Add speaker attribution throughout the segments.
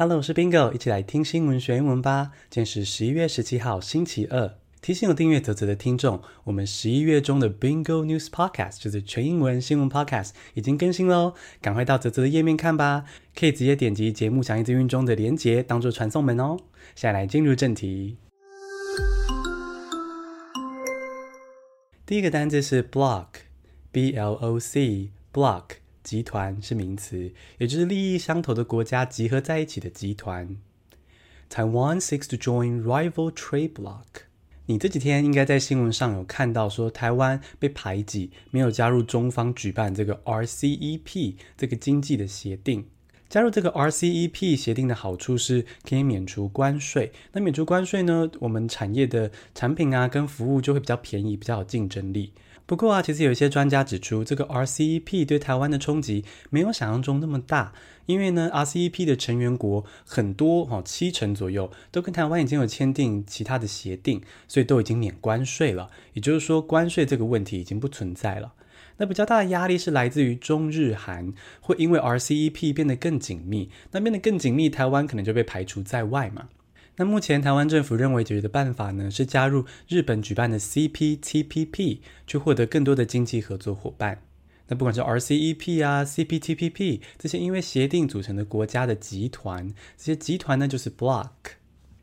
Speaker 1: Hello，我是 Bingo，一起来听新闻学英文吧。今天是十一月十七号，星期二。提醒有订阅泽泽的听众，我们十一月中的 Bingo News Podcast 就是全英文新闻 Podcast 已经更新喽，赶快到泽泽的页面看吧，可以直接点击节目详细资讯中的连结当做传送门哦。下来进入正题，第一个单字是 block，b l o c block。集团是名词，也就是利益相投的国家集合在一起的集团。Taiwan seeks to join rival trade bloc。你这几天应该在新闻上有看到说，台湾被排挤，没有加入中方举办这个 RCEP 这个经济的协定。加入这个 RCEP 协定的好处是可以免除关税。那免除关税呢，我们产业的产品啊跟服务就会比较便宜，比较有竞争力。不过啊，其实有一些专家指出，这个 RCEP 对台湾的冲击没有想象中那么大，因为呢，RCEP 的成员国很多哦，七成左右都跟台湾已经有签订其他的协定，所以都已经免关税了。也就是说，关税这个问题已经不存在了。那比较大的压力是来自于中日韩，会因为 RCEP 变得更紧密，那变得更紧密，台湾可能就被排除在外嘛。那目前台湾政府认为解决的办法呢，是加入日本举办的 CPTPP，去获得更多的经济合作伙伴。那不管是 RCEP 啊、CPTPP 这些因为协定组成的国家的集团，这些集团呢就是 block。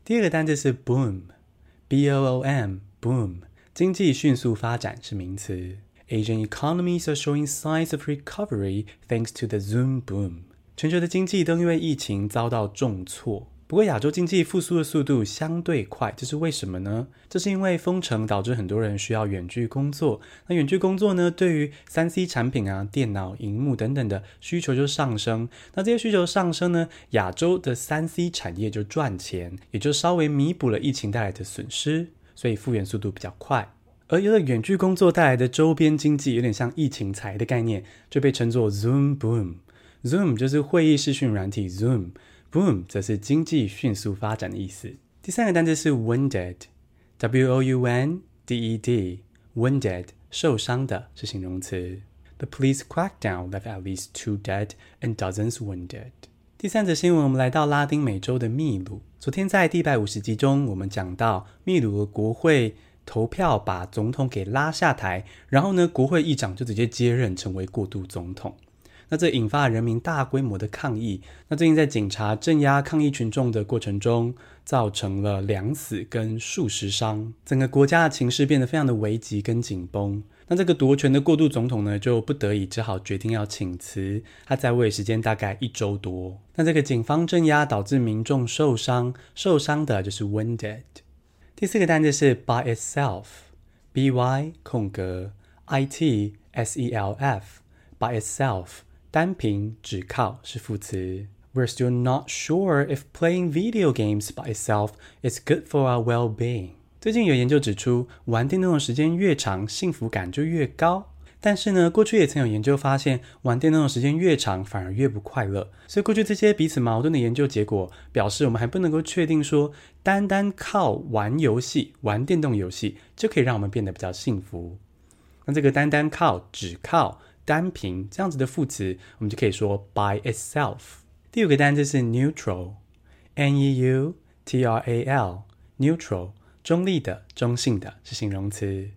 Speaker 1: 第二个单字是 boom，B-O-O-M，boom，经济迅速发展是名词。Asian economies are showing signs of recovery thanks to the Zoom boom。全球的经济都因为疫情遭到重挫。不过，亚洲经济复苏的速度相对快，这是为什么呢？这是因为封城导致很多人需要远距工作。那远距工作呢，对于三 C 产品啊、电脑、荧幕等等的需求就上升。那这些需求上升呢，亚洲的三 C 产业就赚钱，也就稍微弥补了疫情带来的损失，所以复原速度比较快。而有了远距工作带来的周边经济，有点像疫情财的概念，就被称作 Zoom Boom。Zoom 就是会议视讯软体 Zoom。Boom，则是经济迅速发展的意思。第三个单词是 wounded，W-O-U-N-D-E-D，wounded，受伤的是形容词。The police crackdown left at least two dead and dozens wounded。第三则新闻，我们来到拉丁美洲的秘鲁。昨天在第一百五十集中，我们讲到秘鲁的国会投票把总统给拉下台，然后呢，国会议长就直接接任成为过渡总统。那这引发人民大规模的抗议。那最近在警察镇压抗议群众的过程中，造成了两死跟数十伤，整个国家的情势变得非常的危急跟紧绷。那这个夺权的过渡总统呢，就不得已只好决定要请辞，他在位时间大概一周多。那这个警方镇压导致民众受伤，受伤的就是 wounded。第四个单词是 by itself，b y 空格 i t s e l f，by itself。单凭只靠是副词。We're still not sure if playing video games by itself is good for our well-being。最近有研究指出，玩电动的时间越长，幸福感就越高。但是呢，过去也曾有研究发现，玩电动的时间越长，反而越不快乐。所以，过去这些彼此矛盾的研究结果表示，我们还不能够确定说，单单靠玩游戏、玩电动游戏就可以让我们变得比较幸福。那这个单单靠、只靠。单凭这样子的副词，我们就可以说 by itself。第五个单词是 neutral，N-E-U-T-R-A-L，neutral，中立的、中性的，是形容词。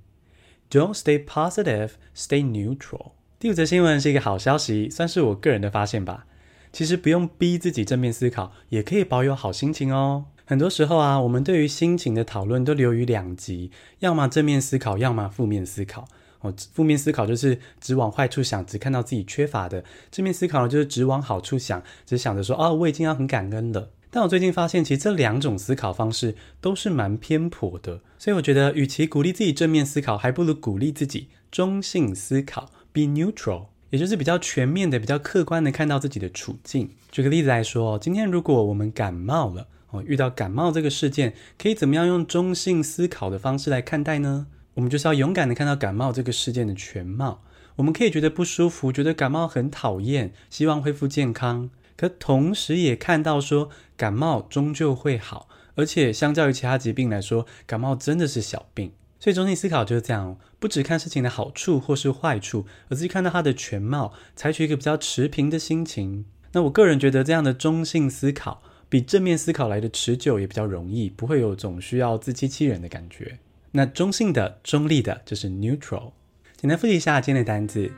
Speaker 1: Don't stay positive, stay neutral。第五则新闻是一个好消息，算是我个人的发现吧。其实不用逼自己正面思考，也可以保有好心情哦。很多时候啊，我们对于心情的讨论都流于两极，要么正面思考，要么负面思考。哦，负面思考就是只往坏处想，只看到自己缺乏的；正面思考呢，就是只往好处想，只想着说、哦，我已经要很感恩了。但我最近发现，其实这两种思考方式都是蛮偏颇的，所以我觉得，与其鼓励自己正面思考，还不如鼓励自己中性思考，be neutral，也就是比较全面的、比较客观的看到自己的处境。举个例子来说，今天如果我们感冒了，哦，遇到感冒这个事件，可以怎么样用中性思考的方式来看待呢？我们就是要勇敢的看到感冒这个事件的全貌。我们可以觉得不舒服，觉得感冒很讨厌，希望恢复健康。可同时也看到说，感冒终究会好，而且相较于其他疾病来说，感冒真的是小病。所以中性思考就是这样，不只看事情的好处或是坏处，而是看到它的全貌，采取一个比较持平的心情。那我个人觉得这样的中性思考，比正面思考来的持久，也比较容易，不会有种需要自欺欺人的感觉。那中性的、中立的，就是 neutral。简单复习一下今天的单词。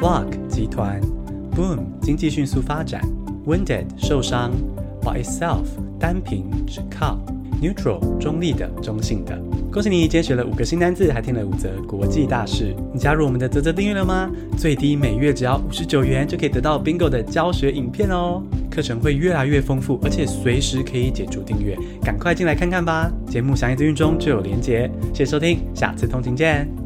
Speaker 1: ：block 集团，boom 经济迅速发展，wounded 受伤，by itself 单凭只靠。，neutral 中立的、中性的。恭喜你，今天学了五个新单字，还听了五则国际大事。你加入我们的泽泽订阅了吗？最低每月只要五十九元，就可以得到 Bingo 的教学影片哦。课程会越来越丰富，而且随时可以解除订阅，赶快进来看看吧。节目详细资讯中就有连结。谢谢收听，下次通勤见。